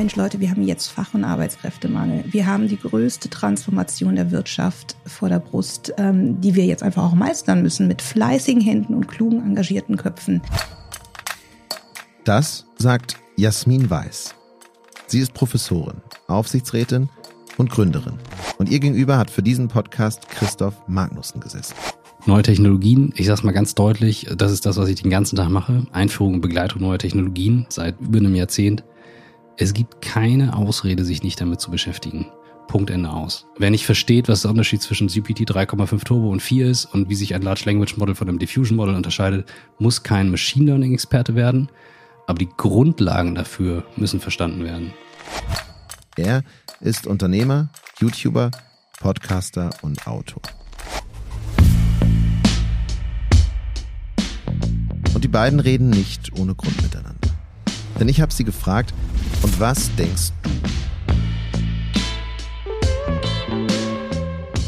Mensch Leute, wir haben jetzt Fach- und Arbeitskräftemangel. Wir haben die größte Transformation der Wirtschaft vor der Brust, ähm, die wir jetzt einfach auch meistern müssen mit fleißigen Händen und klugen, engagierten Köpfen. Das sagt Jasmin Weiß. Sie ist Professorin, Aufsichtsrätin und Gründerin. Und ihr gegenüber hat für diesen Podcast Christoph Magnussen gesessen. Neue Technologien, ich sag's mal ganz deutlich, das ist das, was ich den ganzen Tag mache. Einführung und Begleitung neuer Technologien seit über einem Jahrzehnt. Es gibt keine Ausrede, sich nicht damit zu beschäftigen. Punkt Ende aus. Wer nicht versteht, was der Unterschied zwischen GPT 3,5 Turbo und 4 ist und wie sich ein Large Language Model von einem Diffusion Model unterscheidet, muss kein Machine Learning Experte werden. Aber die Grundlagen dafür müssen verstanden werden. Er ist Unternehmer, YouTuber, Podcaster und Autor. Und die beiden reden nicht ohne Grund miteinander. Denn ich habe sie gefragt, und was denkst du?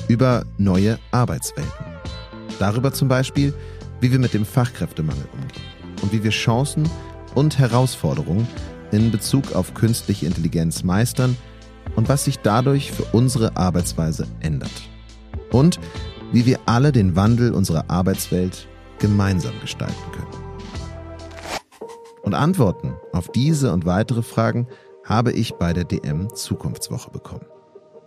Über neue Arbeitswelten. Darüber zum Beispiel, wie wir mit dem Fachkräftemangel umgehen und wie wir Chancen und Herausforderungen in Bezug auf künstliche Intelligenz meistern und was sich dadurch für unsere Arbeitsweise ändert. Und wie wir alle den Wandel unserer Arbeitswelt gemeinsam gestalten können. Und Antworten auf diese und weitere Fragen habe ich bei der DM Zukunftswoche bekommen.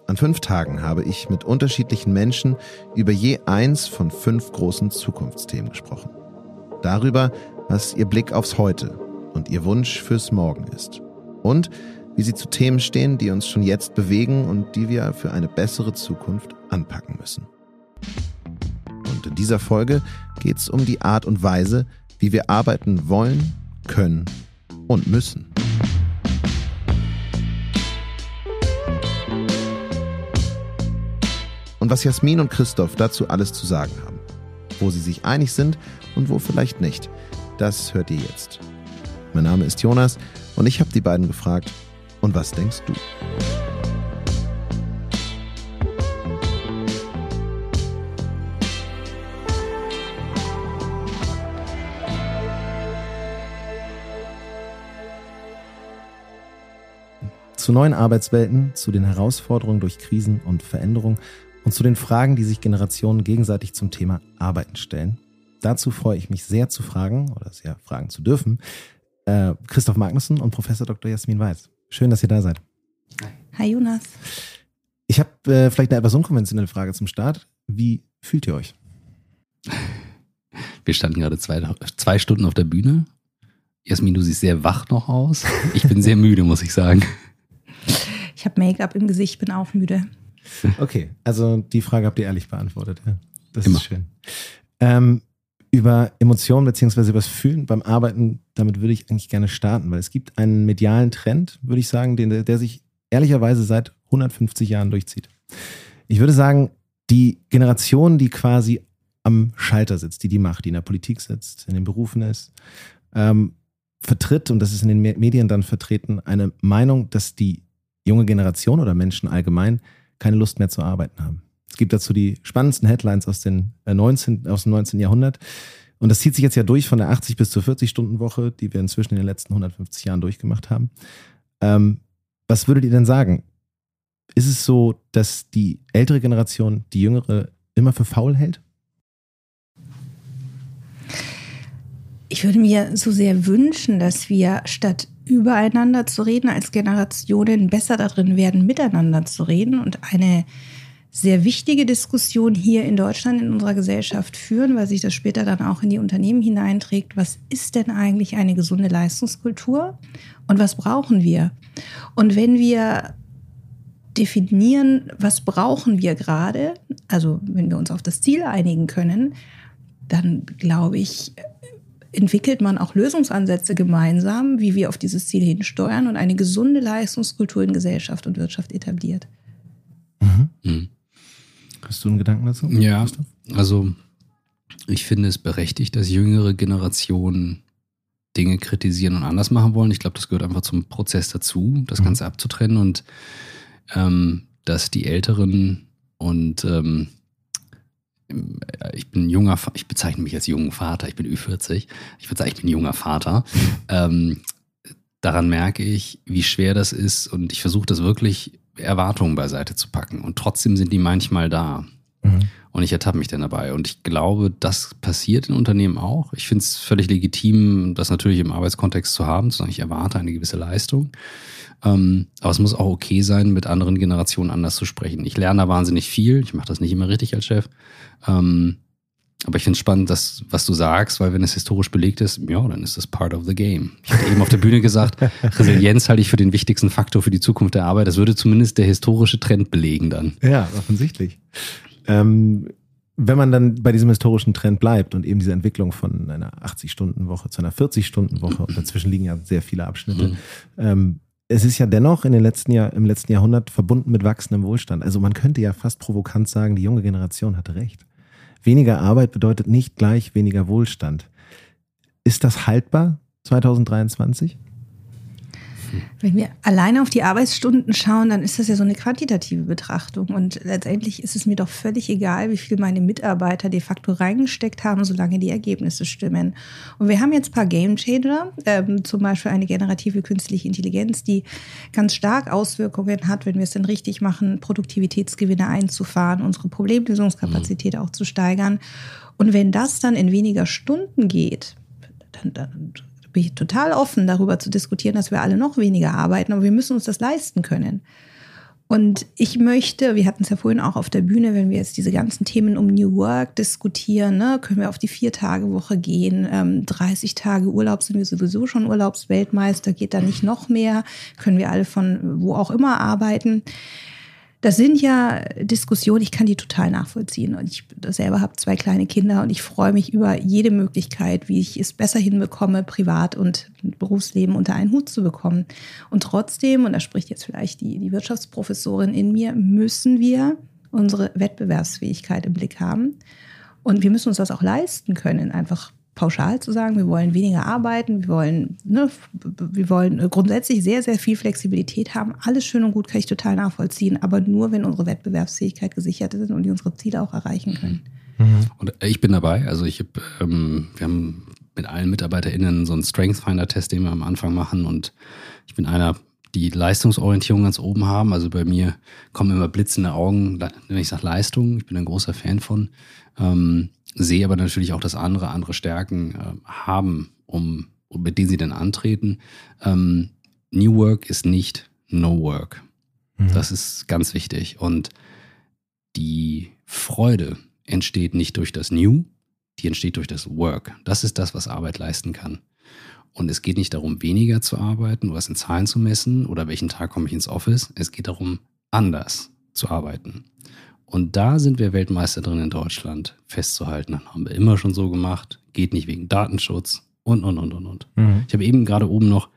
An fünf Tagen habe ich mit unterschiedlichen Menschen über je eins von fünf großen Zukunftsthemen gesprochen. Darüber, was ihr Blick aufs Heute und ihr Wunsch fürs Morgen ist. Und wie sie zu Themen stehen, die uns schon jetzt bewegen und die wir für eine bessere Zukunft anpacken müssen. Und in dieser Folge geht es um die Art und Weise, wie wir arbeiten wollen, können und müssen. Und was Jasmin und Christoph dazu alles zu sagen haben, wo sie sich einig sind und wo vielleicht nicht, das hört ihr jetzt. Mein Name ist Jonas und ich habe die beiden gefragt, und was denkst du? Zu neuen Arbeitswelten, zu den Herausforderungen durch Krisen und Veränderungen und zu den Fragen, die sich Generationen gegenseitig zum Thema Arbeiten stellen. Dazu freue ich mich sehr zu fragen oder sehr fragen zu dürfen. Äh, Christoph Magnussen und Professor Dr. Jasmin Weiß. Schön, dass ihr da seid. Hi Jonas. Ich habe äh, vielleicht eine etwas unkonventionelle Frage zum Start. Wie fühlt ihr euch? Wir standen gerade zwei, zwei Stunden auf der Bühne. Jasmin, du siehst sehr wach noch aus. Ich bin sehr müde, muss ich sagen. Ich habe Make-up im Gesicht, bin auch müde. Okay, also die Frage habt ihr ehrlich beantwortet. Ja. Das Immer. ist schön. Ähm, über Emotionen beziehungsweise über das Fühlen beim Arbeiten, damit würde ich eigentlich gerne starten, weil es gibt einen medialen Trend, würde ich sagen, den, der sich ehrlicherweise seit 150 Jahren durchzieht. Ich würde sagen, die Generation, die quasi am Schalter sitzt, die die macht, die in der Politik sitzt, in den Berufen ist, ähm, vertritt, und das ist in den Me- Medien dann vertreten, eine Meinung, dass die junge Generation oder Menschen allgemein keine Lust mehr zu arbeiten haben. Es gibt dazu die spannendsten Headlines aus, den, äh, 19, aus dem 19. Jahrhundert. Und das zieht sich jetzt ja durch von der 80 bis zur 40-Stunden-Woche, die wir inzwischen in den letzten 150 Jahren durchgemacht haben. Ähm, was würdet ihr denn sagen? Ist es so, dass die ältere Generation die jüngere immer für faul hält? Ich würde mir so sehr wünschen, dass wir statt übereinander zu reden als Generationen besser darin werden, miteinander zu reden und eine sehr wichtige Diskussion hier in Deutschland in unserer Gesellschaft führen, weil sich das später dann auch in die Unternehmen hineinträgt. Was ist denn eigentlich eine gesunde Leistungskultur und was brauchen wir? Und wenn wir definieren, was brauchen wir gerade, also wenn wir uns auf das Ziel einigen können, dann glaube ich, entwickelt man auch Lösungsansätze gemeinsam, wie wir auf dieses Ziel hinsteuern und eine gesunde Leistungskultur in Gesellschaft und Wirtschaft etabliert. Mhm. Hast du einen Gedanken dazu? Ja, Christoph? also ich finde es berechtigt, dass jüngere Generationen Dinge kritisieren und anders machen wollen. Ich glaube, das gehört einfach zum Prozess dazu, das Mhm. Ganze abzutrennen und ähm, dass die Älteren und ähm, ich bin junger, ich bezeichne mich als jungen Vater, ich bin Ü40, ich würde sagen, ich bin junger Vater, ähm, daran merke ich, wie schwer das ist und ich versuche das wirklich Erwartungen beiseite zu packen und trotzdem sind die manchmal da. Mhm. Und ich ertappe mich dann dabei. Und ich glaube, das passiert in Unternehmen auch. Ich finde es völlig legitim, das natürlich im Arbeitskontext zu haben, zu sagen, ich erwarte eine gewisse Leistung. Ähm, aber es muss auch okay sein, mit anderen Generationen anders zu sprechen. Ich lerne da wahnsinnig viel. Ich mache das nicht immer richtig als Chef. Ähm, aber ich finde es spannend, dass, was du sagst, weil wenn es historisch belegt ist, ja, dann ist das part of the game. Ich hatte eben auf der Bühne gesagt, Resilienz halte ich für den wichtigsten Faktor für die Zukunft der Arbeit. Das würde zumindest der historische Trend belegen dann. Ja, offensichtlich. Ähm, wenn man dann bei diesem historischen Trend bleibt und eben diese Entwicklung von einer 80-Stunden-Woche zu einer 40-Stunden-Woche und dazwischen liegen ja sehr viele Abschnitte, mhm. ähm, es ist ja dennoch in den letzten Jahr, im letzten Jahrhundert verbunden mit wachsendem Wohlstand. Also man könnte ja fast provokant sagen, die junge Generation hatte recht. Weniger Arbeit bedeutet nicht gleich weniger Wohlstand. Ist das haltbar 2023? Wenn wir alleine auf die Arbeitsstunden schauen, dann ist das ja so eine quantitative Betrachtung. Und letztendlich ist es mir doch völlig egal, wie viel meine Mitarbeiter de facto reingesteckt haben, solange die Ergebnisse stimmen. Und wir haben jetzt ein paar Game Changer, ähm, zum Beispiel eine generative künstliche Intelligenz, die ganz stark Auswirkungen hat, wenn wir es denn richtig machen, Produktivitätsgewinne einzufahren, unsere Problemlösungskapazität mhm. auch zu steigern. Und wenn das dann in weniger Stunden geht, dann, dann bin ich total offen, darüber zu diskutieren, dass wir alle noch weniger arbeiten, aber wir müssen uns das leisten können. Und ich möchte, wir hatten es ja vorhin auch auf der Bühne, wenn wir jetzt diese ganzen Themen um New Work diskutieren, ne, können wir auf die Vier-Tage-Woche gehen. Ähm, 30 Tage Urlaub sind wir sowieso schon Urlaubsweltmeister, geht da nicht noch mehr, können wir alle von wo auch immer arbeiten. Das sind ja Diskussionen, ich kann die total nachvollziehen. Und ich selber habe zwei kleine Kinder und ich freue mich über jede Möglichkeit, wie ich es besser hinbekomme, Privat- und Berufsleben unter einen Hut zu bekommen. Und trotzdem, und da spricht jetzt vielleicht die, die Wirtschaftsprofessorin in mir, müssen wir unsere Wettbewerbsfähigkeit im Blick haben. Und wir müssen uns das auch leisten können, einfach pauschal zu sagen, wir wollen weniger arbeiten, wir wollen, ne, wir wollen grundsätzlich sehr, sehr viel Flexibilität haben. Alles schön und gut kann ich total nachvollziehen, aber nur, wenn unsere Wettbewerbsfähigkeit gesichert ist und die unsere Ziele auch erreichen können. Mhm. Und ich bin dabei. Also ich habe, ähm, wir haben mit allen MitarbeiterInnen so einen Strength Finder Test, den wir am Anfang machen und ich bin einer, die Leistungsorientierung ganz oben haben. Also bei mir kommen immer blitzende Augen, wenn ich sage Leistung. Ich bin ein großer Fan von. Ähm, sehe aber natürlich auch, dass andere andere Stärken äh, haben, um, um, mit denen sie dann antreten. Ähm, New Work ist nicht No Work. Mhm. Das ist ganz wichtig. Und die Freude entsteht nicht durch das New, die entsteht durch das Work. Das ist das, was Arbeit leisten kann. Und es geht nicht darum, weniger zu arbeiten oder es in Zahlen zu messen oder welchen Tag komme ich ins Office. Es geht darum, anders zu arbeiten. Und da sind wir Weltmeister drin in Deutschland festzuhalten. Das haben wir immer schon so gemacht. Geht nicht wegen Datenschutz und, und, und, und, und. Mhm. Ich habe eben gerade oben noch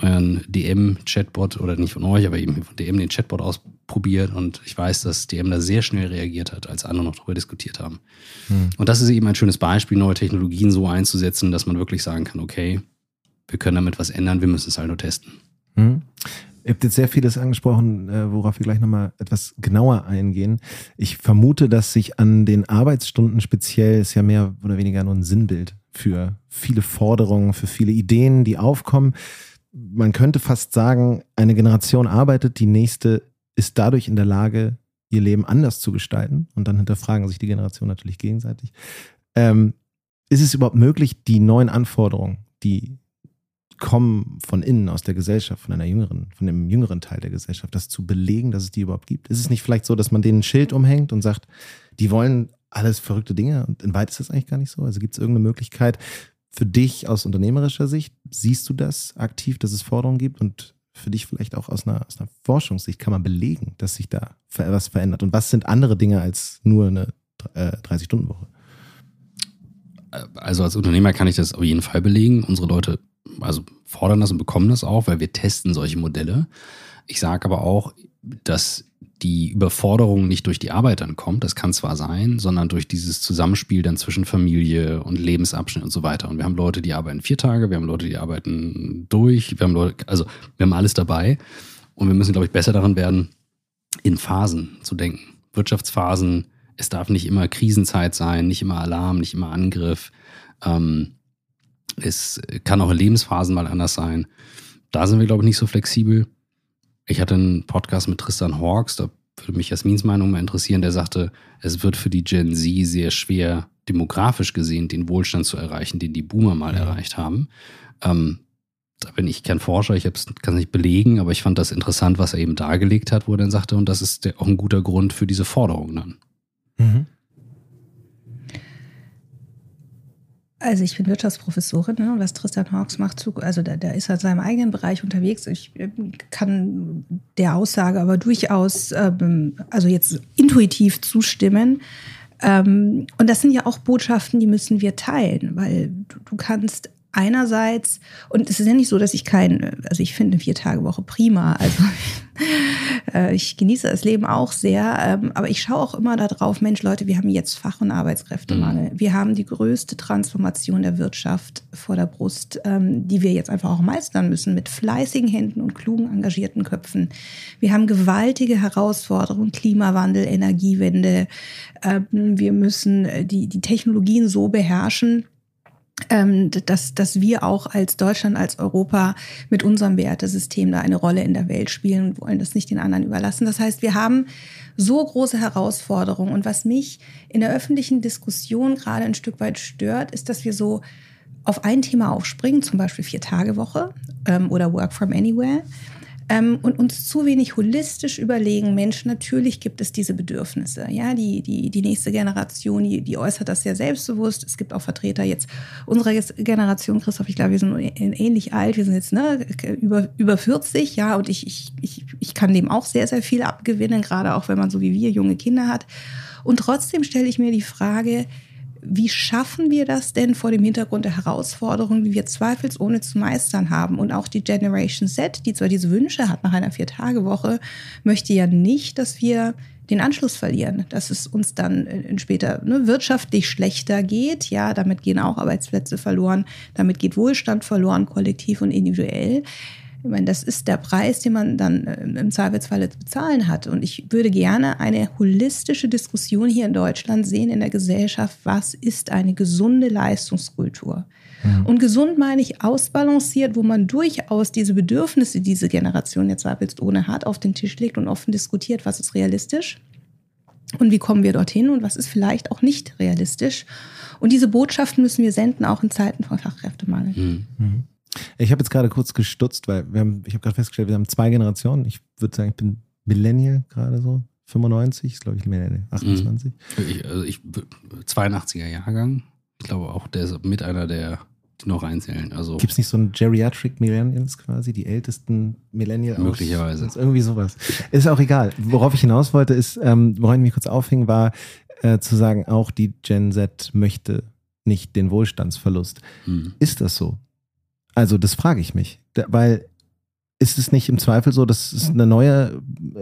euren DM-Chatbot oder nicht von euch, aber eben von DM den Chatbot ausprobiert und ich weiß, dass DM da sehr schnell reagiert hat, als andere noch darüber diskutiert haben. Mhm. Und das ist eben ein schönes Beispiel, neue Technologien so einzusetzen, dass man wirklich sagen kann, okay, wir können damit was ändern, wir müssen es halt nur testen. Mhm. Ihr habt jetzt sehr vieles angesprochen, äh, worauf wir gleich nochmal etwas genauer eingehen. Ich vermute, dass sich an den Arbeitsstunden speziell ist ja mehr oder weniger nur ein Sinnbild für viele Forderungen, für viele Ideen, die aufkommen. Man könnte fast sagen, eine Generation arbeitet, die nächste ist dadurch in der Lage, ihr Leben anders zu gestalten. Und dann hinterfragen sich die Generationen natürlich gegenseitig. Ähm, ist es überhaupt möglich, die neuen Anforderungen, die kommen von innen aus der Gesellschaft, von einer jüngeren, von dem jüngeren Teil der Gesellschaft, das zu belegen, dass es die überhaupt gibt? Ist es nicht vielleicht so, dass man denen ein Schild umhängt und sagt, die wollen alles verrückte Dinge und in weit ist das eigentlich gar nicht so? Also gibt es irgendeine Möglichkeit für dich aus unternehmerischer Sicht? Siehst du das aktiv, dass es Forderungen gibt und für dich vielleicht auch aus einer, aus einer Forschungssicht kann man belegen, dass sich da was verändert? Und was sind andere Dinge als nur eine äh, 30-Stunden-Woche? Also als Unternehmer kann ich das auf jeden Fall belegen. Unsere Leute also fordern das und bekommen das auch, weil wir testen solche Modelle. Ich sage aber auch, dass die Überforderung nicht durch die Arbeit dann kommt, das kann zwar sein, sondern durch dieses Zusammenspiel dann zwischen Familie und Lebensabschnitt und so weiter. Und wir haben Leute, die arbeiten vier Tage, wir haben Leute, die arbeiten durch, wir haben Leute, also wir haben alles dabei. Und wir müssen, glaube ich, besser daran werden, in Phasen zu denken. Wirtschaftsphasen, es darf nicht immer Krisenzeit sein, nicht immer Alarm, nicht immer Angriff. Ähm, es kann auch in Lebensphasen mal anders sein. da sind wir, glaube ich, nicht so flexibel. Ich hatte einen Podcast mit Tristan Hawks, da würde mich Jasmins Meinung mal interessieren, der sagte, es wird für die Gen Z sehr schwer, demografisch gesehen, den Wohlstand zu erreichen, den die Boomer mal ja. erreicht haben. Ähm, da bin ich kein Forscher, ich kann es nicht belegen, aber ich fand das interessant, was er eben dargelegt hat, wo er dann sagte, und das ist der, auch ein guter Grund für diese Forderung dann. Mhm. Also ich bin Wirtschaftsprofessorin ne, was Tristan Hawks macht, also da, da ist er in seinem eigenen Bereich unterwegs. Ich ähm, kann der Aussage aber durchaus, ähm, also jetzt intuitiv zustimmen. Ähm, und das sind ja auch Botschaften, die müssen wir teilen, weil du, du kannst einerseits, und es ist ja nicht so, dass ich kein, also ich finde eine Vier-Tage-Woche prima, also äh, ich genieße das Leben auch sehr, ähm, aber ich schaue auch immer darauf, Mensch, Leute, wir haben jetzt Fach- und Arbeitskräftemangel. Mhm. Wir haben die größte Transformation der Wirtschaft vor der Brust, ähm, die wir jetzt einfach auch meistern müssen, mit fleißigen Händen und klugen, engagierten Köpfen. Wir haben gewaltige Herausforderungen, Klimawandel, Energiewende. Ähm, wir müssen äh, die, die Technologien so beherrschen, dass, dass wir auch als Deutschland, als Europa mit unserem Wertesystem da eine Rolle in der Welt spielen und wollen das nicht den anderen überlassen. Das heißt, wir haben so große Herausforderungen. Und was mich in der öffentlichen Diskussion gerade ein Stück weit stört, ist, dass wir so auf ein Thema aufspringen, zum Beispiel Vier-Tage-Woche ähm, oder Work from Anywhere ähm, und uns zu wenig holistisch überlegen, Mensch, natürlich gibt es diese Bedürfnisse. Ja, die, die, die nächste Generation, die, die äußert das sehr selbstbewusst. Es gibt auch Vertreter jetzt unserer Generation, Christoph, ich glaube, wir sind ähnlich alt, wir sind jetzt ne, über, über 40, ja, und ich, ich, ich, ich kann dem auch sehr, sehr viel abgewinnen, gerade auch wenn man so wie wir junge Kinder hat. Und trotzdem stelle ich mir die Frage, wie schaffen wir das denn vor dem Hintergrund der Herausforderungen, die wir zweifelsohne zu meistern haben? Und auch die Generation Z, die zwar diese Wünsche hat nach einer Vier-Tage-Woche, möchte ja nicht, dass wir den Anschluss verlieren, dass es uns dann später ne, wirtschaftlich schlechter geht. Ja, damit gehen auch Arbeitsplätze verloren, damit geht Wohlstand verloren, kollektiv und individuell. Ich meine, das ist der Preis, den man dann äh, im Zweifelsfall zu bezahlen hat. Und ich würde gerne eine holistische Diskussion hier in Deutschland sehen in der Gesellschaft. Was ist eine gesunde Leistungskultur? Ja. Und gesund meine ich ausbalanciert, wo man durchaus diese Bedürfnisse, die diese Generation jetzt zweifelsohne hat, auf den Tisch legt und offen diskutiert, was ist realistisch und wie kommen wir dorthin und was ist vielleicht auch nicht realistisch. Und diese Botschaften müssen wir senden, auch in Zeiten von Fachkräftemangel. Mhm. Ich habe jetzt gerade kurz gestutzt, weil wir haben, ich habe gerade festgestellt, wir haben zwei Generationen. Ich würde sagen, ich bin Millennial gerade so. 95 ist, glaube ich, Millennial. 28. Mhm. Ich, also ich 82er Jahrgang. Ich glaube auch, der ist mit einer der, die noch reinzählen. Also Gibt es nicht so ein Geriatric Millennials quasi, die ältesten Millennials? Möglicherweise. Aus, irgendwie sowas. Ist auch egal. Worauf ich hinaus wollte, ist, ähm, woran ich mich kurz aufhing, war äh, zu sagen, auch die Gen Z möchte nicht den Wohlstandsverlust. Mhm. Ist das so? Also das frage ich mich, weil ist es nicht im Zweifel so, dass es eine neue,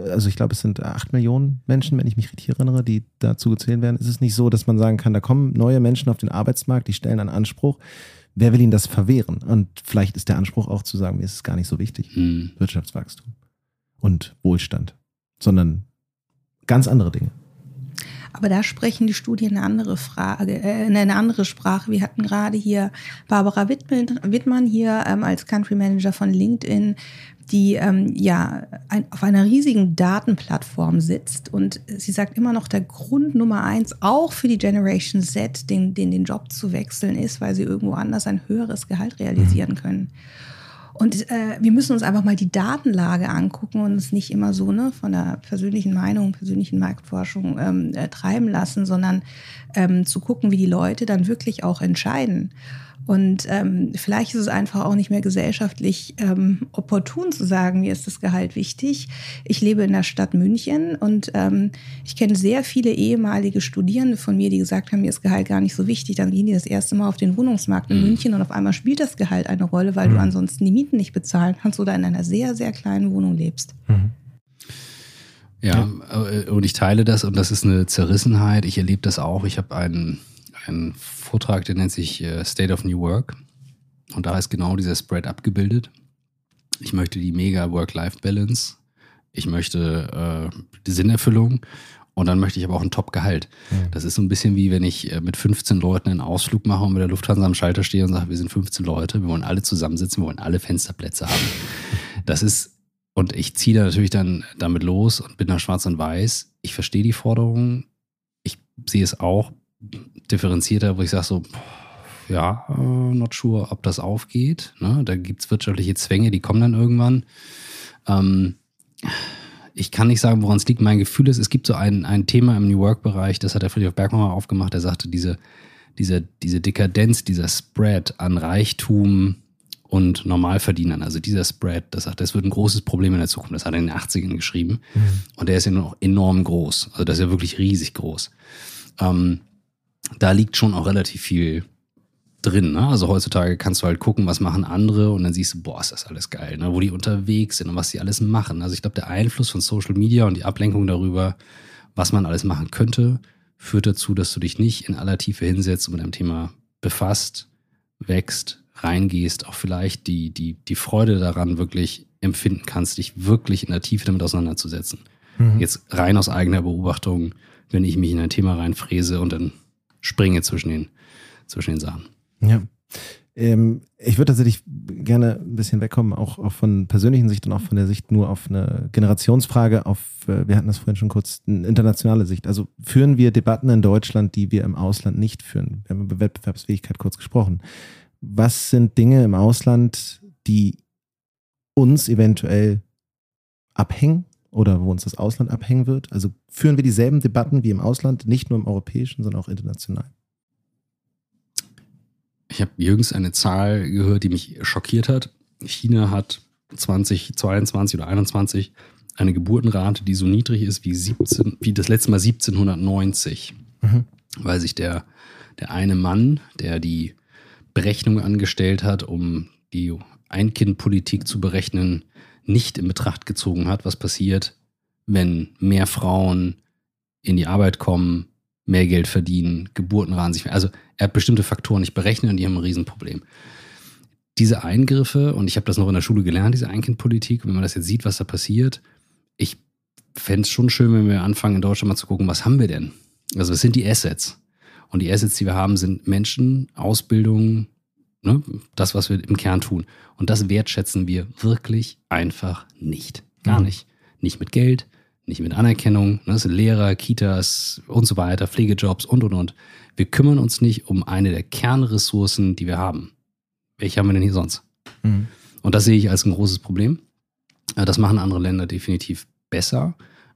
also ich glaube, es sind acht Millionen Menschen, wenn ich mich richtig erinnere, die dazu gezählt werden. Ist es nicht so, dass man sagen kann, da kommen neue Menschen auf den Arbeitsmarkt, die stellen einen Anspruch. Wer will ihnen das verwehren? Und vielleicht ist der Anspruch auch zu sagen, mir ist es gar nicht so wichtig, hm. Wirtschaftswachstum und Wohlstand, sondern ganz andere Dinge. Aber da sprechen die Studien eine andere Frage, äh, eine andere Sprache. Wir hatten gerade hier Barbara Wittmann, Wittmann hier ähm, als Country Manager von LinkedIn, die ähm, ja ein, auf einer riesigen Datenplattform sitzt und sie sagt immer noch, der Grund Nummer eins auch für die Generation Z, den, den, den Job zu wechseln, ist, weil sie irgendwo anders ein höheres Gehalt realisieren mhm. Und äh, wir müssen uns einfach mal die Datenlage angucken und uns nicht immer so ne, von der persönlichen Meinung, persönlichen Marktforschung ähm, äh, treiben lassen, sondern ähm, zu gucken, wie die Leute dann wirklich auch entscheiden. Und ähm, vielleicht ist es einfach auch nicht mehr gesellschaftlich ähm, opportun zu sagen, mir ist das Gehalt wichtig. Ich lebe in der Stadt München und ähm, ich kenne sehr viele ehemalige Studierende von mir, die gesagt haben, mir ist Gehalt gar nicht so wichtig. Dann gehen die das erste Mal auf den Wohnungsmarkt in mhm. München und auf einmal spielt das Gehalt eine Rolle, weil mhm. du ansonsten die Mieten nicht bezahlen kannst oder in einer sehr, sehr kleinen Wohnung lebst. Mhm. Ja, ja, und ich teile das und das ist eine Zerrissenheit. Ich erlebe das auch. Ich habe einen einen Vortrag, der nennt sich äh, State of New Work. Und da ist genau dieser Spread abgebildet. Ich möchte die mega Work-Life-Balance. Ich möchte äh, die Sinnerfüllung. Und dann möchte ich aber auch ein Top-Gehalt. Mhm. Das ist so ein bisschen wie wenn ich äh, mit 15 Leuten einen Ausflug mache und mit der Lufthansa am Schalter stehe und sage, wir sind 15 Leute, wir wollen alle zusammensitzen, wir wollen alle Fensterplätze haben. Das ist, und ich ziehe da natürlich dann damit los und bin da schwarz und weiß. Ich verstehe die Forderungen. Ich sehe es auch differenzierter, wo ich sage so, ja, äh, not sure, ob das aufgeht. Ne? Da gibt es wirtschaftliche Zwänge, die kommen dann irgendwann. Ähm, ich kann nicht sagen, woran es liegt. Mein Gefühl ist, es gibt so ein, ein Thema im New Work-Bereich, das hat der Friedrich Bergmann aufgemacht, der sagte, diese, diese, diese Dekadenz, dieser Spread an Reichtum und Normalverdienern, also dieser Spread, das sagt, das wird ein großes Problem in der Zukunft. Das hat er in den 80ern geschrieben. Und der ist ja noch enorm groß. Also das ist ja wirklich riesig groß. Ähm, da liegt schon auch relativ viel drin. Ne? Also heutzutage kannst du halt gucken, was machen andere und dann siehst du, boah, ist das alles geil, ne? wo die unterwegs sind und was sie alles machen. Also ich glaube, der Einfluss von Social Media und die Ablenkung darüber, was man alles machen könnte, führt dazu, dass du dich nicht in aller Tiefe hinsetzt und mit einem Thema befasst, wächst, reingehst, auch vielleicht die, die, die Freude daran wirklich empfinden kannst, dich wirklich in der Tiefe damit auseinanderzusetzen. Mhm. Jetzt rein aus eigener Beobachtung, wenn ich mich in ein Thema reinfräse und dann springe zwischen den, zwischen den Sachen. Ja. Ähm, ich würde tatsächlich gerne ein bisschen wegkommen, auch, auch von persönlichen Sicht und auch von der Sicht nur auf eine Generationsfrage, auf, äh, wir hatten das vorhin schon kurz, eine internationale Sicht. Also führen wir Debatten in Deutschland, die wir im Ausland nicht führen? Wir haben über Wettbewerbsfähigkeit kurz gesprochen. Was sind Dinge im Ausland, die uns eventuell abhängen oder wo uns das Ausland abhängen wird? Also führen wir dieselben Debatten wie im Ausland, nicht nur im europäischen, sondern auch international? Ich habe jüngst eine Zahl gehört, die mich schockiert hat. China hat 2022 oder 21 eine Geburtenrate, die so niedrig ist wie 17, wie das letzte Mal 1790, Mhm. weil sich der, der eine Mann, der die Berechnung angestellt hat, um die Ein-Kind-Politik zu berechnen, nicht in Betracht gezogen hat, was passiert, wenn mehr Frauen in die Arbeit kommen, mehr Geld verdienen, Geburtenraten sich mehr. Also er hat bestimmte Faktoren nicht berechnet und die haben ein Riesenproblem. Diese Eingriffe, und ich habe das noch in der Schule gelernt, diese Einkindpolitik, wenn man das jetzt sieht, was da passiert, ich fände es schon schön, wenn wir anfangen, in Deutschland mal zu gucken, was haben wir denn? Also was sind die Assets? Und die Assets, die wir haben, sind Menschen, Ausbildung, ne? das, was wir im Kern tun. Und das wertschätzen wir wirklich einfach nicht. Gar Mhm. nicht. Nicht mit Geld, nicht mit Anerkennung. Ne? Das sind Lehrer, Kitas und so weiter, Pflegejobs und, und, und. Wir kümmern uns nicht um eine der Kernressourcen, die wir haben. Welche haben wir denn hier sonst? Mhm. Und das sehe ich als ein großes Problem. Äh, Das machen andere Länder definitiv besser.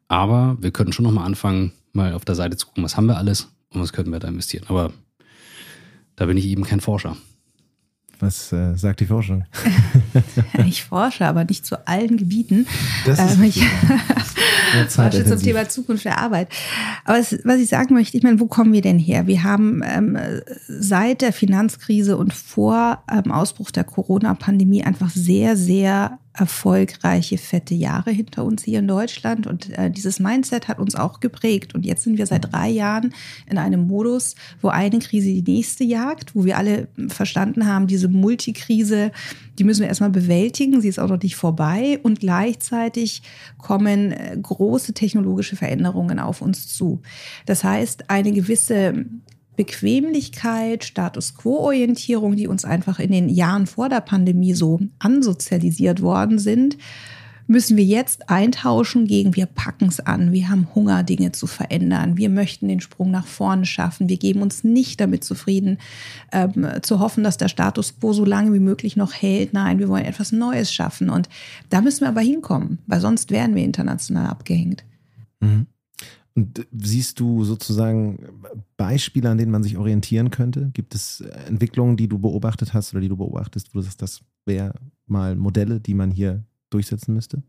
Aber wir könnten schon nochmal anfangen, mal auf der Seite zu gucken, was haben wir alles und was könnten wir da investieren. Aber da bin ich eben kein Forscher. Was äh, sagt die Forschung? Ich forsche, aber nicht zu allen Gebieten. Das ist Ähm, ich forsche zum. Thema Zukunft der Arbeit. Aber es, was ich sagen möchte, ich meine, wo kommen wir denn her? Wir haben ähm, seit der Finanzkrise und vor ähm, Ausbruch der Corona-Pandemie einfach sehr, sehr erfolgreiche, fette Jahre hinter uns hier in Deutschland. Und äh, dieses Mindset hat uns auch geprägt. Und jetzt sind wir seit drei Jahren in einem Modus, wo eine Krise die nächste jagt, wo wir alle verstanden haben, diese Multikrise, die müssen wir erstmal bewältigen. Sie ist auch noch nicht vorbei. Und gleichzeitig kommen äh, große technologische Veränderungen auf uns zu. Das heißt, eine gewisse Bequemlichkeit, Status Quo-Orientierung, die uns einfach in den Jahren vor der Pandemie so ansozialisiert worden sind, müssen wir jetzt eintauschen gegen wir packen es an, wir haben Hunger, Dinge zu verändern, wir möchten den Sprung nach vorne schaffen, wir geben uns nicht damit zufrieden, ähm, zu hoffen, dass der Status quo so lange wie möglich noch hält. Nein, wir wollen etwas Neues schaffen und da müssen wir aber hinkommen, weil sonst werden wir international abgehängt. Mhm. Und siehst du sozusagen Beispiele, an denen man sich orientieren könnte? Gibt es Entwicklungen, die du beobachtet hast oder die du beobachtest, wo du sagst, das wäre mal Modelle, die man hier durchsetzen müsste?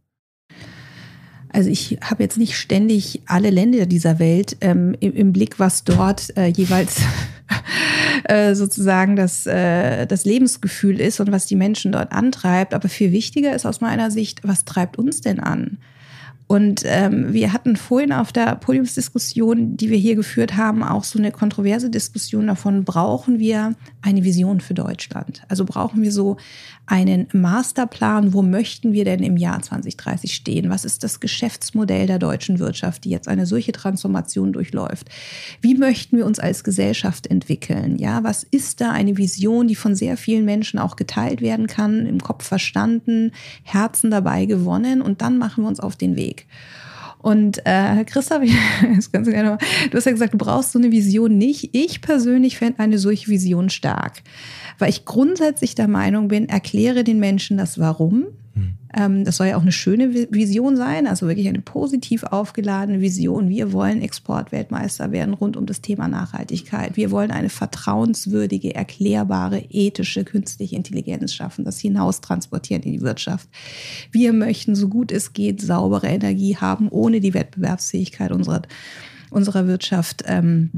Also ich habe jetzt nicht ständig alle Länder dieser Welt ähm, im, im Blick, was dort äh, jeweils äh, sozusagen das, äh, das Lebensgefühl ist und was die Menschen dort antreibt. Aber viel wichtiger ist aus meiner Sicht, was treibt uns denn an? Und ähm, wir hatten vorhin auf der Podiumsdiskussion, die wir hier geführt haben, auch so eine kontroverse Diskussion davon, brauchen wir eine Vision für Deutschland? Also brauchen wir so einen Masterplan, wo möchten wir denn im Jahr 2030 stehen? Was ist das Geschäftsmodell der deutschen Wirtschaft, die jetzt eine solche Transformation durchläuft? Wie möchten wir uns als Gesellschaft entwickeln? Ja, was ist da eine Vision, die von sehr vielen Menschen auch geteilt werden kann, im Kopf verstanden, Herzen dabei gewonnen und dann machen wir uns auf den Weg. Und äh, Christoph, das kannst gerne du hast ja gesagt, du brauchst so eine Vision nicht. Ich persönlich fände eine solche Vision stark weil ich grundsätzlich der Meinung bin, erkläre den Menschen das Warum. Mhm. das soll ja auch eine schöne Vision sein, also wirklich eine positiv aufgeladene Vision. Wir wollen Exportweltmeister werden rund um das Thema Nachhaltigkeit. Wir wollen eine vertrauenswürdige, erklärbare, ethische künstliche Intelligenz schaffen, das hinaus transportieren in die Wirtschaft. Wir möchten, so gut es geht, saubere Energie haben, ohne die Wettbewerbsfähigkeit unserer, unserer Wirtschaft ähm,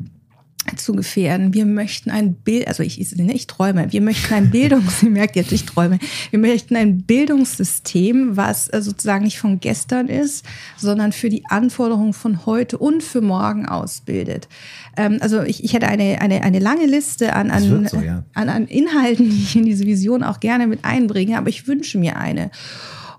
zu gefährden. Wir möchten ein Bild, also ich, ich träume, wir möchten ein Bildungs, ihr merkt jetzt, ich träume, wir möchten ein Bildungssystem, was äh, sozusagen nicht von gestern ist, sondern für die Anforderungen von heute und für morgen ausbildet. Ähm, also ich, ich hätte eine, eine, eine lange Liste an, an, so, ja. an, an Inhalten, die ich in diese Vision auch gerne mit einbringe, aber ich wünsche mir eine.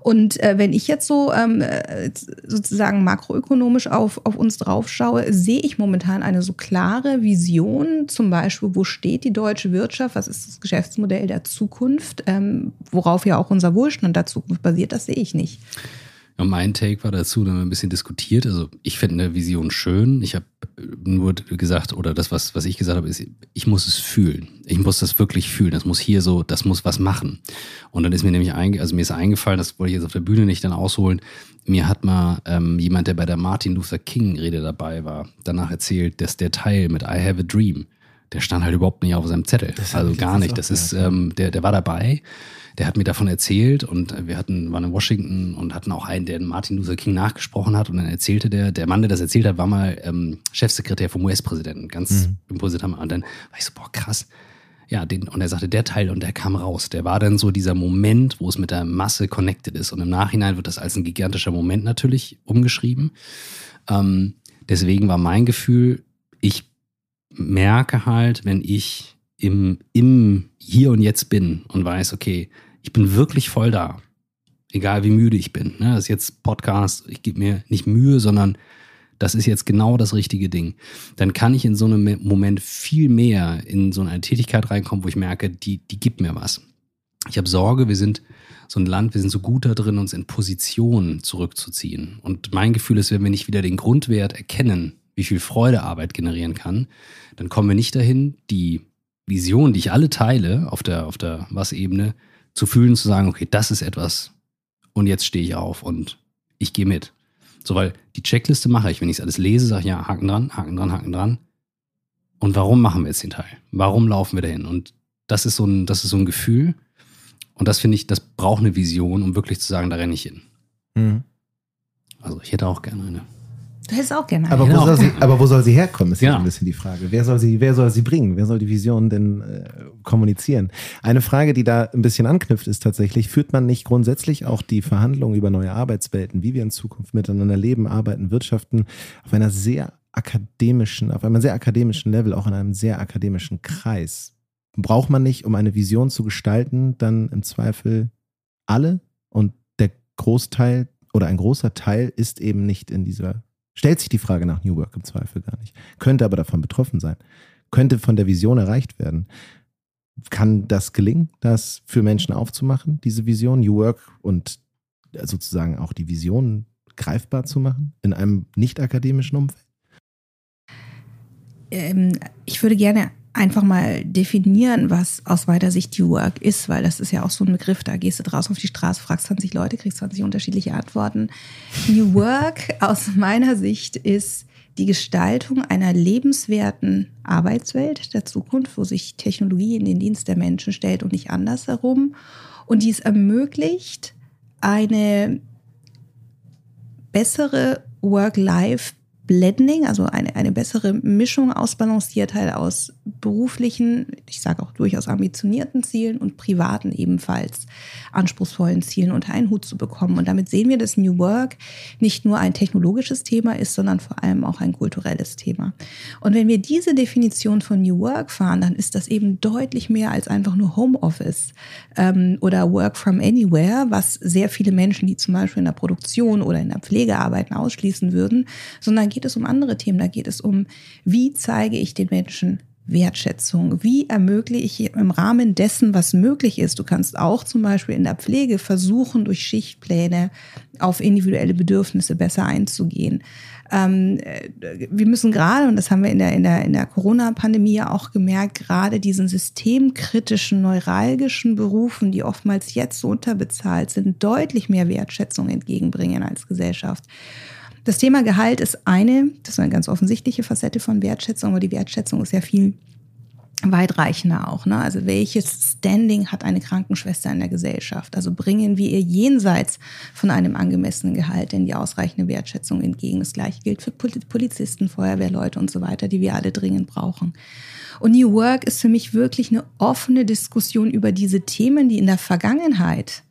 Und äh, wenn ich jetzt so ähm, äh, sozusagen makroökonomisch auf, auf uns drauf schaue, sehe ich momentan eine so klare Vision, zum Beispiel, wo steht die deutsche Wirtschaft, was ist das Geschäftsmodell der Zukunft, ähm, worauf ja auch unser Wohlstand der Zukunft basiert, das sehe ich nicht. Und mein Take war dazu, da haben wir ein bisschen diskutiert. Also ich finde eine Vision schön. Ich habe nur gesagt, oder das, was, was ich gesagt habe, ist, ich muss es fühlen. Ich muss das wirklich fühlen. Das muss hier so, das muss was machen. Und dann ist mir nämlich einge also mir ist eingefallen, das wollte ich jetzt auf der Bühne nicht dann ausholen. Mir hat mal ähm, jemand, der bei der Martin Luther King Rede dabei war, danach erzählt, dass der Teil mit I Have a Dream, der stand halt überhaupt nicht auf seinem Zettel. also gar nicht. Das ist, ähm, der, der war dabei der hat mir davon erzählt und wir hatten, waren in Washington und hatten auch einen, der Martin Luther King nachgesprochen hat und dann erzählte der, der Mann, der das erzählt hat, war mal ähm, Chefsekretär vom US-Präsidenten, ganz mhm. impulsiv. Und dann war ich so, boah, krass. Ja, den, und er sagte, der Teil und der kam raus. Der war dann so dieser Moment, wo es mit der Masse connected ist. Und im Nachhinein wird das als ein gigantischer Moment natürlich umgeschrieben. Ähm, deswegen war mein Gefühl, ich merke halt, wenn ich im, im Hier und Jetzt bin und weiß, okay, ich bin wirklich voll da. Egal wie müde ich bin. Ne? Das ist jetzt Podcast, ich gebe mir nicht Mühe, sondern das ist jetzt genau das richtige Ding. Dann kann ich in so einem Moment viel mehr in so eine Tätigkeit reinkommen, wo ich merke, die, die gibt mir was. Ich habe Sorge, wir sind so ein Land, wir sind so gut da drin, uns in Position zurückzuziehen. Und mein Gefühl ist, wenn wir nicht wieder den Grundwert erkennen, wie viel Freude Arbeit generieren kann, dann kommen wir nicht dahin, die Vision, die ich alle teile, auf der, auf der Was-Ebene, zu fühlen, zu sagen, okay, das ist etwas und jetzt stehe ich auf und ich gehe mit. So, weil die Checkliste mache ich, wenn ich es alles lese, sage ich ja, Haken dran, Haken dran, Haken dran. Und warum machen wir jetzt den Teil? Warum laufen wir dahin? Und das ist so ein, das ist so ein Gefühl. Und das finde ich, das braucht eine Vision, um wirklich zu sagen, da renne ich hin. Mhm. Also ich hätte auch gerne eine. Du hättest auch gerne aber, wo soll sie, aber wo soll sie herkommen, ist ja ein bisschen die Frage. Wer soll sie, wer soll sie bringen? Wer soll die Vision denn äh, kommunizieren? Eine Frage, die da ein bisschen anknüpft, ist tatsächlich, führt man nicht grundsätzlich auch die Verhandlungen über neue Arbeitswelten, wie wir in Zukunft miteinander leben, arbeiten, wirtschaften, auf einer sehr akademischen, auf einem sehr akademischen Level, auch in einem sehr akademischen Kreis? Braucht man nicht, um eine Vision zu gestalten, dann im Zweifel alle und der Großteil oder ein großer Teil ist eben nicht in dieser Stellt sich die Frage nach New Work im Zweifel gar nicht. Könnte aber davon betroffen sein. Könnte von der Vision erreicht werden. Kann das gelingen, das für Menschen aufzumachen, diese Vision, New Work und sozusagen auch die Vision greifbar zu machen in einem nicht akademischen Umfeld? Ähm, ich würde gerne einfach mal definieren, was aus weiter Sicht New Work ist, weil das ist ja auch so ein Begriff, da gehst du draußen auf die Straße, fragst 20 Leute, kriegst 20 unterschiedliche Antworten. New Work aus meiner Sicht ist die Gestaltung einer lebenswerten Arbeitswelt der Zukunft, wo sich Technologie in den Dienst der Menschen stellt und nicht andersherum und die es ermöglicht, eine bessere Work-Life Blending, also eine, eine bessere Mischung, Ausbalanciertheit aus beruflichen, ich sage auch durchaus ambitionierten Zielen und privaten ebenfalls anspruchsvollen Zielen unter einen Hut zu bekommen. Und damit sehen wir, dass New Work nicht nur ein technologisches Thema ist, sondern vor allem auch ein kulturelles Thema. Und wenn wir diese Definition von New Work fahren, dann ist das eben deutlich mehr als einfach nur Homeoffice ähm, oder Work from Anywhere, was sehr viele Menschen, die zum Beispiel in der Produktion oder in der Pflege arbeiten, ausschließen würden, sondern geht es um andere Themen. Da geht es um, wie zeige ich den Menschen Wertschätzung? Wie ermögliche ich im Rahmen dessen, was möglich ist? Du kannst auch zum Beispiel in der Pflege versuchen, durch Schichtpläne auf individuelle Bedürfnisse besser einzugehen. Ähm, wir müssen gerade, und das haben wir in der, in der, in der Corona-Pandemie ja auch gemerkt, gerade diesen systemkritischen, neuralgischen Berufen, die oftmals jetzt so unterbezahlt sind, deutlich mehr Wertschätzung entgegenbringen als Gesellschaft. Das Thema Gehalt ist eine, das ist eine ganz offensichtliche Facette von Wertschätzung, aber die Wertschätzung ist ja viel weitreichender auch. Ne? Also welches Standing hat eine Krankenschwester in der Gesellschaft? Also bringen wir ihr jenseits von einem angemessenen Gehalt denn die ausreichende Wertschätzung entgegen? Das gleiche gilt für Polizisten, Feuerwehrleute und so weiter, die wir alle dringend brauchen. Und New Work ist für mich wirklich eine offene Diskussion über diese Themen, die in der Vergangenheit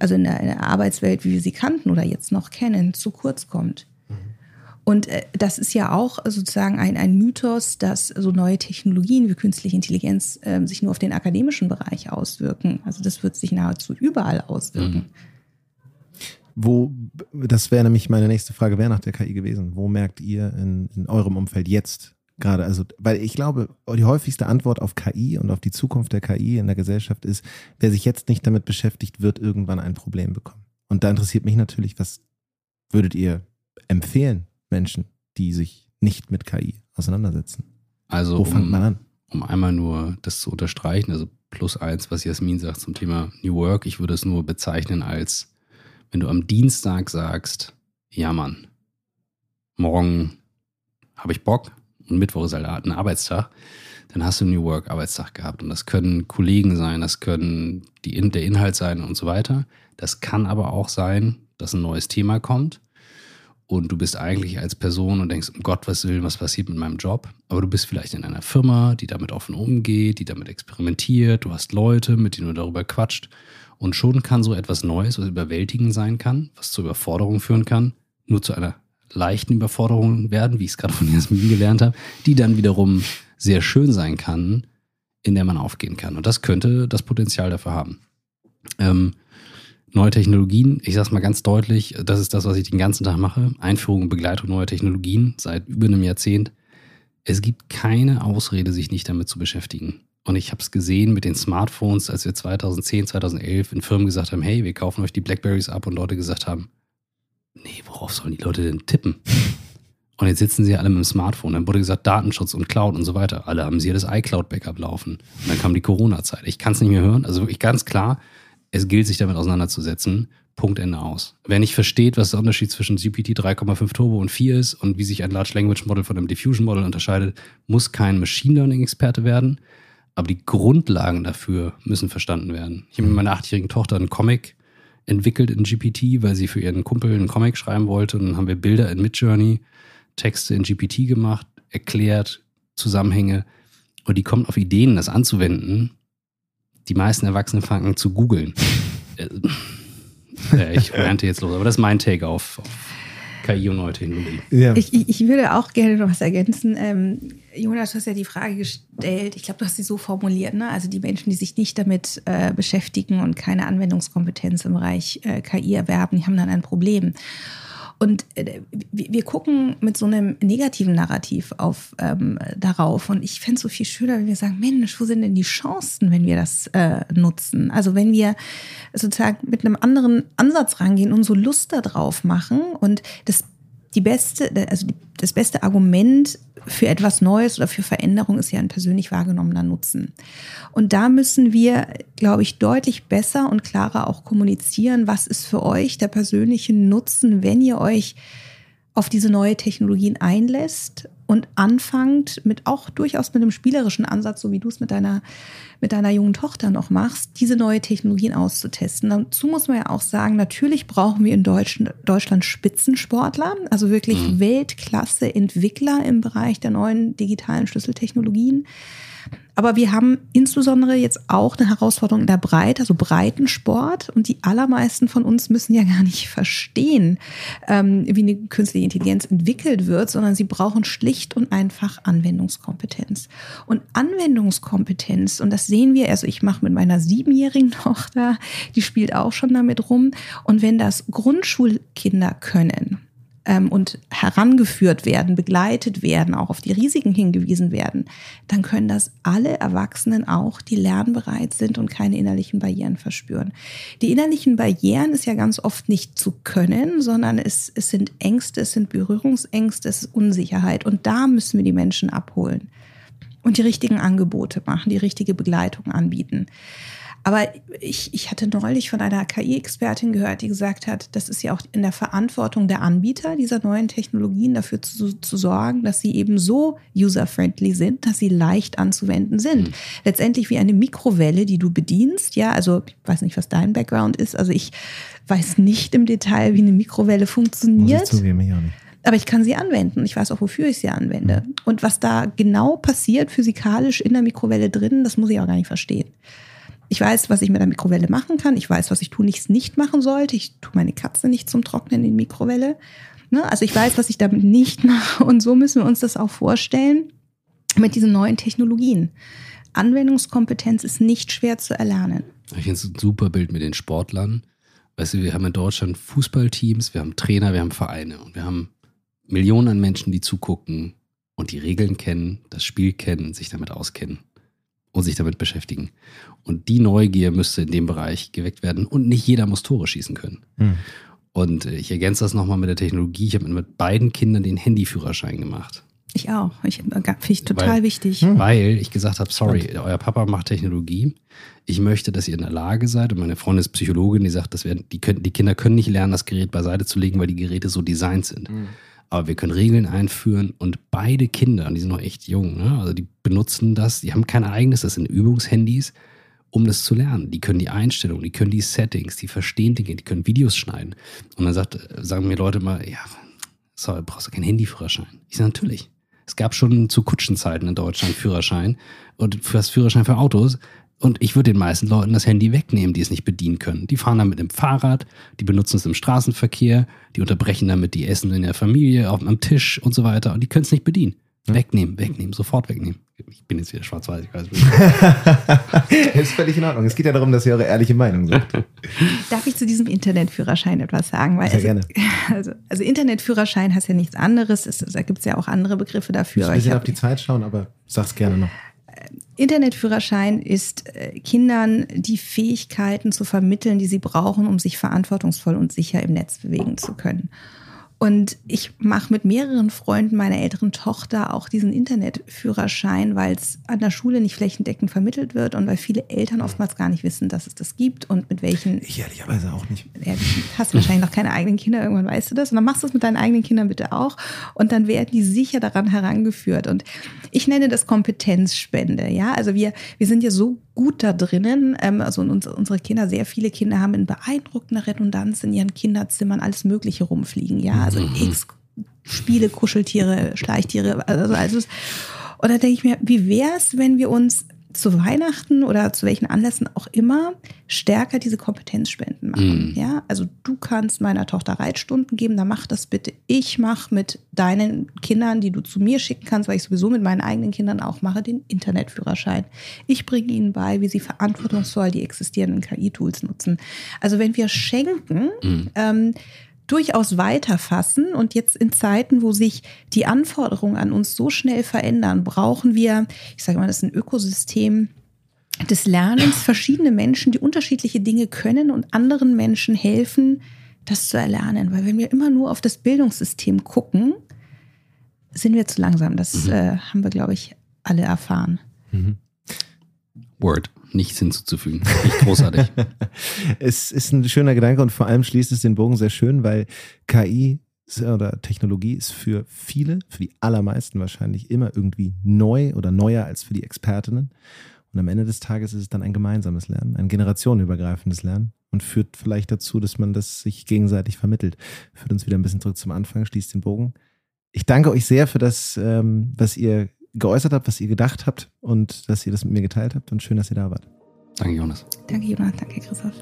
also in der, in der Arbeitswelt, wie wir sie kannten oder jetzt noch kennen, zu kurz kommt. Und äh, das ist ja auch sozusagen ein, ein Mythos, dass so neue Technologien wie künstliche Intelligenz äh, sich nur auf den akademischen Bereich auswirken. Also das wird sich nahezu überall auswirken. Mhm. Wo, das wäre nämlich meine nächste Frage, wäre nach der KI gewesen. Wo merkt ihr in, in eurem Umfeld jetzt gerade? Also, weil ich glaube, die häufigste Antwort auf KI und auf die Zukunft der KI in der Gesellschaft ist, wer sich jetzt nicht damit beschäftigt, wird irgendwann ein Problem bekommen. Und da interessiert mich natürlich, was würdet ihr empfehlen Menschen, die sich nicht mit KI auseinandersetzen? Also, Wo fängt um, man an? Um einmal nur das zu unterstreichen, also plus eins, was Jasmin sagt zum Thema New Work, ich würde es nur bezeichnen als, wenn du am Dienstag sagst, ja Mann, morgen habe ich Bock, und Mittwoch ist halt ein Arbeitstag, dann hast du einen New Work Arbeitstag gehabt. Und das können Kollegen sein, das können die, der Inhalt sein und so weiter. Das kann aber auch sein, dass ein neues Thema kommt und du bist eigentlich als Person und denkst, um Gott, was will, was passiert mit meinem Job? Aber du bist vielleicht in einer Firma, die damit offen umgeht, die damit experimentiert, du hast Leute, mit denen du darüber quatscht und schon kann so etwas Neues, was überwältigend sein kann, was zur Überforderung führen kann, nur zu einer leichten Überforderungen werden, wie ich es gerade von Jasmin gelernt habe, die dann wiederum sehr schön sein kann, in der man aufgehen kann. Und das könnte das Potenzial dafür haben. Ähm, neue Technologien, ich sage es mal ganz deutlich, das ist das, was ich den ganzen Tag mache. Einführung und Begleitung neuer Technologien seit über einem Jahrzehnt. Es gibt keine Ausrede, sich nicht damit zu beschäftigen. Und ich habe es gesehen mit den Smartphones, als wir 2010, 2011 in Firmen gesagt haben, hey, wir kaufen euch die Blackberries ab und Leute gesagt haben, nee, worauf sollen die Leute denn tippen? Und jetzt sitzen sie alle mit dem Smartphone. Dann wurde gesagt, Datenschutz und Cloud und so weiter. Alle haben sie ja das iCloud-Backup laufen. Und dann kam die Corona-Zeit. Ich kann es nicht mehr hören. Also wirklich ganz klar, es gilt, sich damit auseinanderzusetzen. Punkt Ende aus. Wer nicht versteht, was der Unterschied zwischen GPT 3,5 Turbo und 4 ist und wie sich ein Large Language Model von einem Diffusion Model unterscheidet, muss kein Machine Learning Experte werden. Aber die Grundlagen dafür müssen verstanden werden. Ich habe mit meiner achtjährigen Tochter einen Comic entwickelt in GPT, weil sie für ihren Kumpel einen Comic schreiben wollte. Und dann haben wir Bilder in Midjourney, Texte in GPT gemacht, erklärt, Zusammenhänge. Und die kommt auf Ideen, das anzuwenden. Die meisten Erwachsenen fangen zu googeln. äh, ich rante jetzt los, aber das ist mein Take auf, auf KI und neue Technologie. Ja. Ich, ich, würde auch gerne noch was ergänzen. Ähm, Jonas, du hast ja die Frage gestellt, ich glaube, du hast sie so formuliert, ne? also die Menschen, die sich nicht damit äh, beschäftigen und keine Anwendungskompetenz im Bereich äh, KI erwerben, die haben dann ein Problem. Und äh, wir gucken mit so einem negativen Narrativ auf ähm, darauf. Und ich fände es so viel schöner, wenn wir sagen, Mensch, wo sind denn die Chancen, wenn wir das äh, nutzen? Also wenn wir sozusagen mit einem anderen Ansatz rangehen und so Lust darauf machen und das die beste, also das beste Argument für etwas Neues oder für Veränderung ist ja ein persönlich wahrgenommener Nutzen. Und da müssen wir, glaube ich, deutlich besser und klarer auch kommunizieren, was ist für euch der persönliche Nutzen, wenn ihr euch auf diese neue Technologien einlässt und anfangt mit auch durchaus mit einem spielerischen Ansatz, so wie du es mit deiner, mit deiner jungen Tochter noch machst, diese neue Technologien auszutesten. Dazu muss man ja auch sagen, natürlich brauchen wir in Deutschland, Deutschland Spitzensportler, also wirklich mhm. Weltklasse-Entwickler im Bereich der neuen digitalen Schlüsseltechnologien. Aber wir haben insbesondere jetzt auch eine Herausforderung in der Breite, also Breitensport. Und die allermeisten von uns müssen ja gar nicht verstehen, ähm, wie eine künstliche Intelligenz entwickelt wird, sondern sie brauchen schlicht und einfach Anwendungskompetenz. Und Anwendungskompetenz, und das sehen wir, also ich mache mit meiner siebenjährigen Tochter, die spielt auch schon damit rum. Und wenn das Grundschulkinder können, ähm, und herangeführt werden, begleitet werden, auch auf die Risiken hingewiesen werden, dann können das alle Erwachsenen auch, die lernbereit sind und keine innerlichen Barrieren verspüren. Die innerlichen Barrieren ist ja ganz oft nicht zu können, sondern es, es sind Ängste, es sind Berührungsängste, es ist Unsicherheit. Und da müssen wir die Menschen abholen und die richtigen Angebote machen, die richtige Begleitung anbieten. Aber ich, ich hatte neulich von einer KI-Expertin gehört, die gesagt hat, das ist ja auch in der Verantwortung der Anbieter dieser neuen Technologien dafür zu, zu sorgen, dass sie eben so user-friendly sind, dass sie leicht anzuwenden sind. Mhm. Letztendlich wie eine Mikrowelle, die du bedienst. Ja, also ich weiß nicht, was dein Background ist. Also ich weiß nicht im Detail, wie eine Mikrowelle funktioniert. Muss ich zugeben, ich auch nicht aber ich kann sie anwenden. Ich weiß auch, wofür ich sie anwende. Mhm. Und was da genau passiert physikalisch in der Mikrowelle drin, das muss ich auch gar nicht verstehen. Ich weiß, was ich mit der Mikrowelle machen kann. Ich weiß, was ich tun nichts nicht machen sollte. Ich tue meine Katze nicht zum Trocknen in die Mikrowelle. Ne? Also ich weiß, was ich damit nicht mache. Und so müssen wir uns das auch vorstellen mit diesen neuen Technologien. Anwendungskompetenz ist nicht schwer zu erlernen. Ich finde es ein super Bild mit den Sportlern. Weißt du, wir haben in Deutschland Fußballteams, wir haben Trainer, wir haben Vereine und wir haben Millionen an Menschen, die zugucken und die Regeln kennen, das Spiel kennen, sich damit auskennen und sich damit beschäftigen. Und die Neugier müsste in dem Bereich geweckt werden. Und nicht jeder muss Tore schießen können. Mhm. Und ich ergänze das nochmal mit der Technologie. Ich habe mit beiden Kindern den Handyführerschein gemacht. Ich auch. Ich finde ich total weil, wichtig. Hm. Weil ich gesagt habe, sorry, euer Papa macht Technologie. Ich möchte, dass ihr in der Lage seid. Und meine Freundin ist Psychologin, die sagt, dass wir, die, können, die Kinder können nicht lernen, das Gerät beiseite zu legen, weil die Geräte so designt sind. Mhm. Aber wir können Regeln einführen und beide Kinder, die sind noch echt jung, ne? also die benutzen das, die haben kein eigenes, das sind Übungshandys, um das zu lernen. Die können die Einstellungen, die können die Settings, die verstehen Dinge, die können Videos schneiden. Und dann sagt, sagen mir Leute mal, ja, so, brauchst du keinen Handyführerschein? Ich sage, natürlich. Es gab schon zu Kutschenzeiten in Deutschland Führerschein und für das Führerschein für Autos und ich würde den meisten Leuten das Handy wegnehmen, die es nicht bedienen können. Die fahren dann mit dem Fahrrad, die benutzen es im Straßenverkehr, die unterbrechen damit die Essen in der Familie, auf, am Tisch und so weiter. Und die können es nicht bedienen. Wegnehmen, wegnehmen, sofort wegnehmen. Ich bin jetzt wieder schwarz-weiß, ich weiß nicht. ist völlig in Ordnung. Es geht ja darum, dass ihr eure ehrliche Meinung sagt. Darf ich zu diesem Internetführerschein etwas sagen? Weil Sehr also, gerne. Also, also Internetführerschein heißt ja nichts anderes. Es, da gibt es ja auch andere Begriffe dafür. Ich bisschen auf die Zeit schauen, aber sag's gerne noch. Internetführerschein ist äh, Kindern die Fähigkeiten zu vermitteln, die sie brauchen, um sich verantwortungsvoll und sicher im Netz bewegen zu können. Und ich mache mit mehreren Freunden meiner älteren Tochter auch diesen Internetführerschein, weil es an der Schule nicht flächendeckend vermittelt wird und weil viele Eltern oftmals gar nicht wissen, dass es das gibt und mit welchen. Ich ehrlicherweise auch nicht. Hast wahrscheinlich noch keine eigenen Kinder, irgendwann weißt du das. Und dann machst du es mit deinen eigenen Kindern bitte auch. Und dann werden die sicher daran herangeführt. Und ich nenne das Kompetenzspende. Ja, also wir, wir sind ja so gut da drinnen. Ähm, also unsere Kinder, sehr viele Kinder haben in beeindruckender Redundanz in ihren Kinderzimmern alles Mögliche rumfliegen. Ja, also mhm. X Spiele, Kuscheltiere, Schleichtiere, also alles. Und da denke ich mir, wie wäre es, wenn wir uns zu Weihnachten oder zu welchen Anlässen auch immer stärker diese Kompetenzspenden machen. Mm. Ja, also du kannst meiner Tochter Reitstunden geben, dann mach das bitte. Ich mache mit deinen Kindern, die du zu mir schicken kannst, weil ich sowieso mit meinen eigenen Kindern auch mache, den Internetführerschein. Ich bringe ihnen bei, wie sie verantwortungsvoll die existierenden KI-Tools nutzen. Also wenn wir schenken, mm. ähm, durchaus weiterfassen. Und jetzt in Zeiten, wo sich die Anforderungen an uns so schnell verändern, brauchen wir, ich sage mal, das ist ein Ökosystem des Lernens, verschiedene Menschen, die unterschiedliche Dinge können und anderen Menschen helfen, das zu erlernen. Weil wenn wir immer nur auf das Bildungssystem gucken, sind wir zu langsam. Das mhm. äh, haben wir, glaube ich, alle erfahren. Mhm. Word nichts hinzuzufügen. Nicht großartig. es ist ein schöner Gedanke und vor allem schließt es den Bogen sehr schön, weil KI oder Technologie ist für viele, für die allermeisten wahrscheinlich immer irgendwie neu oder neuer als für die Expertinnen. Und am Ende des Tages ist es dann ein gemeinsames Lernen, ein generationenübergreifendes Lernen und führt vielleicht dazu, dass man das sich gegenseitig vermittelt. Führt uns wieder ein bisschen zurück zum Anfang, schließt den Bogen. Ich danke euch sehr für das, ähm, was ihr geäußert habt, was ihr gedacht habt und dass ihr das mit mir geteilt habt und schön, dass ihr da wart. Danke, Jonas. Danke, Jonas. Danke, Christoph.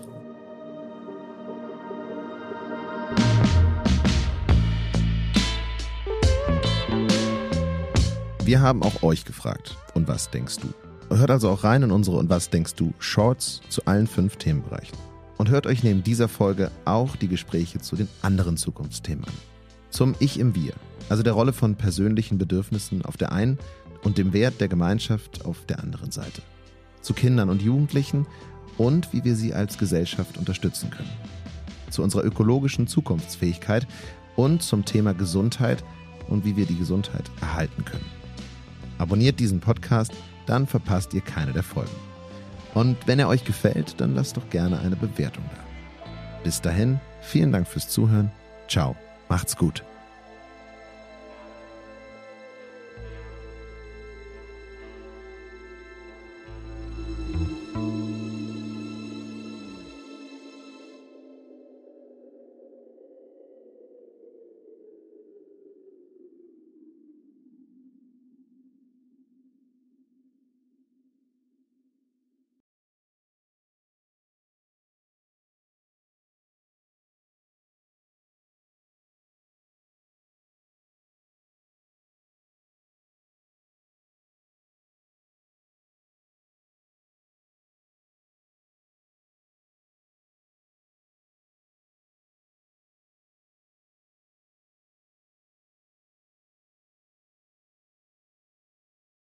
Wir haben auch euch gefragt. Und was denkst du? Hört also auch rein in unsere Und was denkst du Shorts zu allen fünf Themenbereichen. Und hört euch neben dieser Folge auch die Gespräche zu den anderen Zukunftsthemen an. Zum Ich im Wir, also der Rolle von persönlichen Bedürfnissen auf der einen und dem Wert der Gemeinschaft auf der anderen Seite. Zu Kindern und Jugendlichen und wie wir sie als Gesellschaft unterstützen können. Zu unserer ökologischen Zukunftsfähigkeit und zum Thema Gesundheit und wie wir die Gesundheit erhalten können. Abonniert diesen Podcast, dann verpasst ihr keine der Folgen. Und wenn er euch gefällt, dann lasst doch gerne eine Bewertung da. Bis dahin, vielen Dank fürs Zuhören. Ciao, macht's gut.